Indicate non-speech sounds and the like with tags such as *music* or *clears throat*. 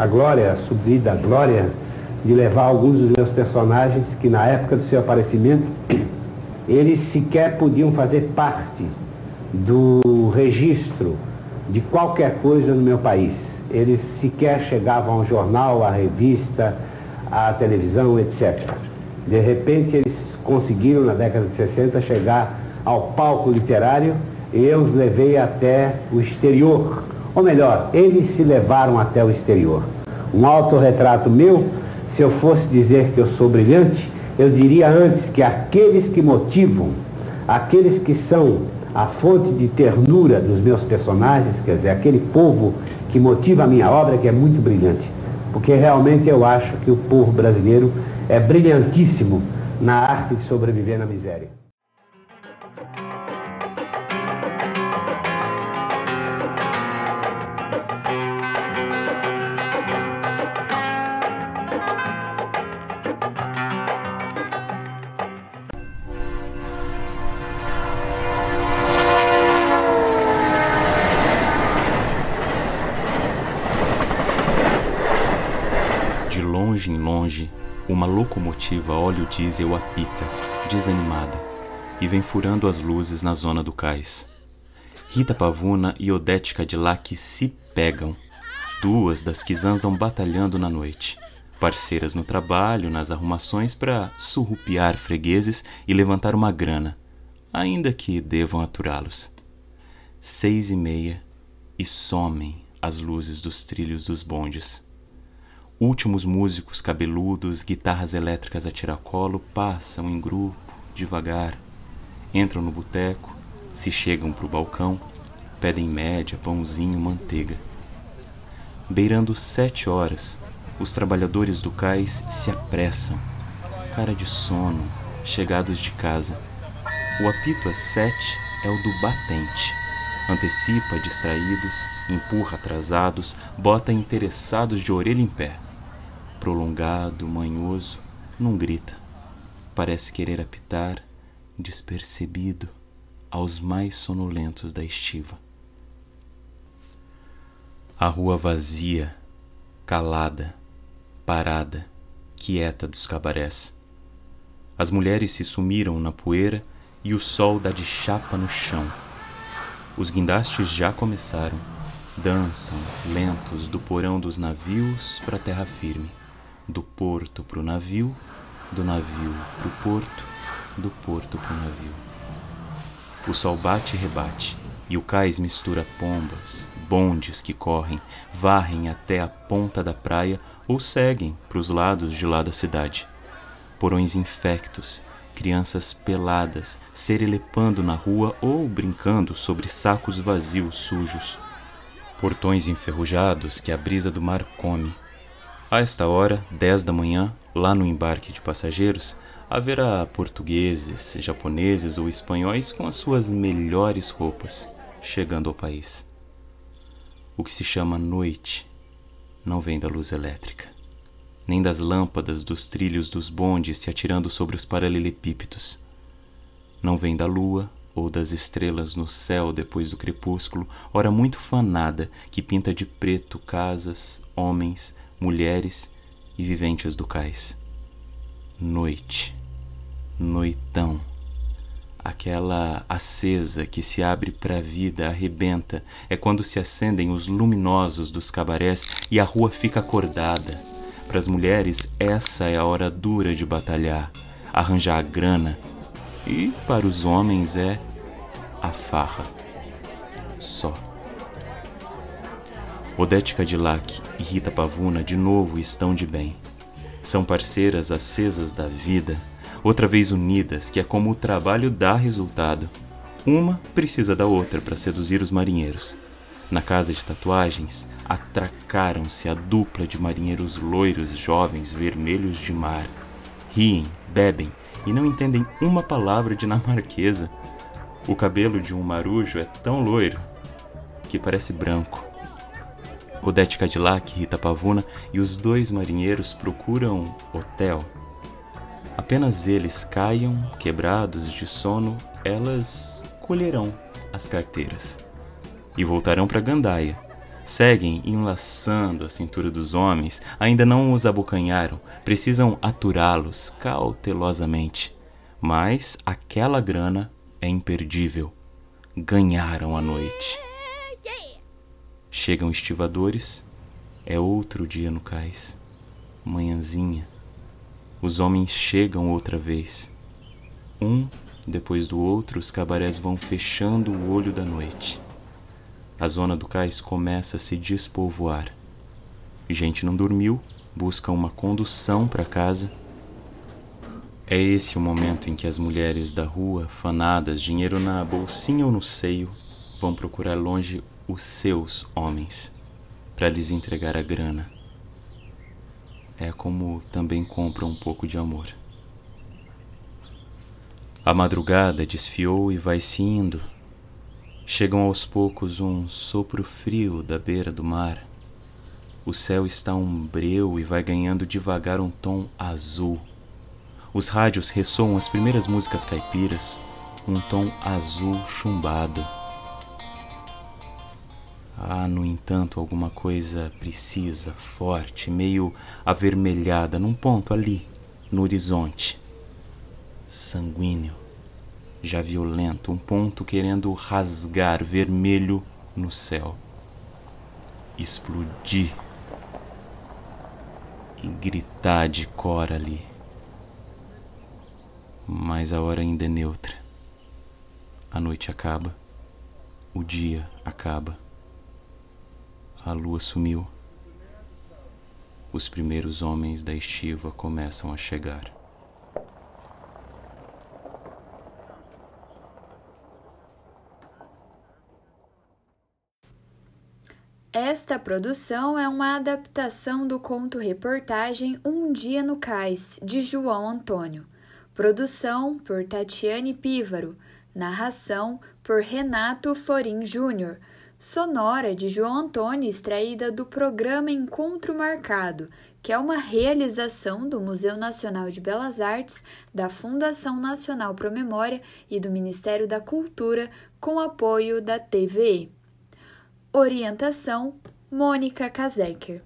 a glória, a subida glória de levar alguns dos meus personagens que na época do seu aparecimento *clears throat* eles sequer podiam fazer parte do registro de qualquer coisa no meu país. Eles sequer chegavam ao jornal, à revista, à televisão, etc. De repente eles conseguiram na década de 60 chegar ao palco literário e eu os levei até o exterior. Ou melhor, eles se levaram até o exterior. Um autorretrato meu, se eu fosse dizer que eu sou brilhante, eu diria antes que aqueles que motivam, aqueles que são a fonte de ternura dos meus personagens, quer dizer, aquele povo que motiva a minha obra, que é muito brilhante. Porque realmente eu acho que o povo brasileiro é brilhantíssimo na arte de sobreviver na miséria. Longe em longe, uma locomotiva óleo diesel apita, desanimada, e vem furando as luzes na zona do cais. Rita Pavuna e Odete Cadillac se pegam, duas das que zanzam batalhando na noite, parceiras no trabalho, nas arrumações para surrupiar fregueses e levantar uma grana, ainda que devam aturá-los. Seis e meia e somem as luzes dos trilhos dos bondes. Últimos músicos cabeludos, guitarras elétricas a tiracolo passam em grupo, devagar. Entram no boteco, se chegam para o balcão, pedem média, pãozinho, manteiga. Beirando sete horas, os trabalhadores do cais se apressam, cara de sono, chegados de casa. O apito às sete é o do batente. Antecipa distraídos, empurra atrasados, bota interessados de orelha em pé prolongado, manhoso, não grita. Parece querer apitar, despercebido, aos mais sonolentos da estiva. A rua vazia, calada, parada, quieta dos cabarés. As mulheres se sumiram na poeira e o sol dá de chapa no chão. Os guindastes já começaram, dançam, lentos, do porão dos navios para a terra firme do porto para o navio, do navio para o porto, do porto para o navio. O sol bate e rebate, e o cais mistura pombas, bondes que correm, varrem até a ponta da praia ou seguem para os lados de lá da cidade. Porões infectos, crianças peladas, serelepando na rua ou brincando sobre sacos vazios sujos. Portões enferrujados que a brisa do mar come, a esta hora, 10 da manhã, lá no embarque de passageiros, haverá portugueses, japoneses ou espanhóis com as suas melhores roupas chegando ao país. O que se chama noite não vem da luz elétrica, nem das lâmpadas dos trilhos dos bondes se atirando sobre os paralelepípedos. Não vem da lua ou das estrelas no céu depois do crepúsculo, hora muito fanada que pinta de preto casas, homens, mulheres e viventes do cais. Noite, noitão, aquela acesa que se abre para a vida, arrebenta, é quando se acendem os luminosos dos cabarés e a rua fica acordada. Para as mulheres, essa é a hora dura de batalhar, arranjar a grana, e para os homens é a farra. Só. Odete Cadillac e Rita Pavuna de novo estão de bem. São parceiras acesas da vida, outra vez unidas, que é como o trabalho dá resultado. Uma precisa da outra para seduzir os marinheiros. Na casa de tatuagens, atracaram-se a dupla de marinheiros loiros, jovens, vermelhos de mar. Riem, bebem e não entendem uma palavra dinamarquesa. O cabelo de um marujo é tão loiro que parece branco. Odete Cadillac, Rita Pavuna e os dois marinheiros procuram hotel. Apenas eles caiam, quebrados de sono, elas colherão as carteiras e voltarão para Gandaia, Seguem enlaçando a cintura dos homens, ainda não os abocanharam, precisam aturá-los cautelosamente. Mas aquela grana é imperdível. Ganharam a noite. Chegam estivadores, é outro dia no cais. Manhãzinha. Os homens chegam outra vez. Um depois do outro, os cabarés vão fechando o olho da noite. A zona do cais começa a se despovoar. Gente não dormiu, busca uma condução para casa. É esse o momento em que as mulheres da rua, fanadas, dinheiro na bolsinha ou no seio, vão procurar longe os seus homens para lhes entregar a grana. É como também compram um pouco de amor. A madrugada desfiou e vai se indo. Chegam aos poucos um sopro frio da beira do mar. O céu está umbreu e vai ganhando devagar um tom azul. Os rádios ressoam as primeiras músicas caipiras, um tom azul chumbado. Há, no entanto, alguma coisa precisa, forte, meio avermelhada, num ponto ali, no horizonte sanguíneo, já violento, um ponto querendo rasgar vermelho no céu, explodir e gritar de cor ali. Mas a hora ainda é neutra. A noite acaba, o dia acaba, a lua sumiu. Os primeiros homens da estiva começam a chegar. Esta produção é uma adaptação do conto-reportagem Um Dia no Cais, de João Antônio. Produção por Tatiane Pívaro. Narração por Renato Forim Júnior. Sonora de João Antônio, extraída do programa Encontro Marcado, que é uma realização do Museu Nacional de Belas Artes, da Fundação Nacional Promemória e do Ministério da Cultura, com apoio da TVE. Orientação: Mônica Kazeker.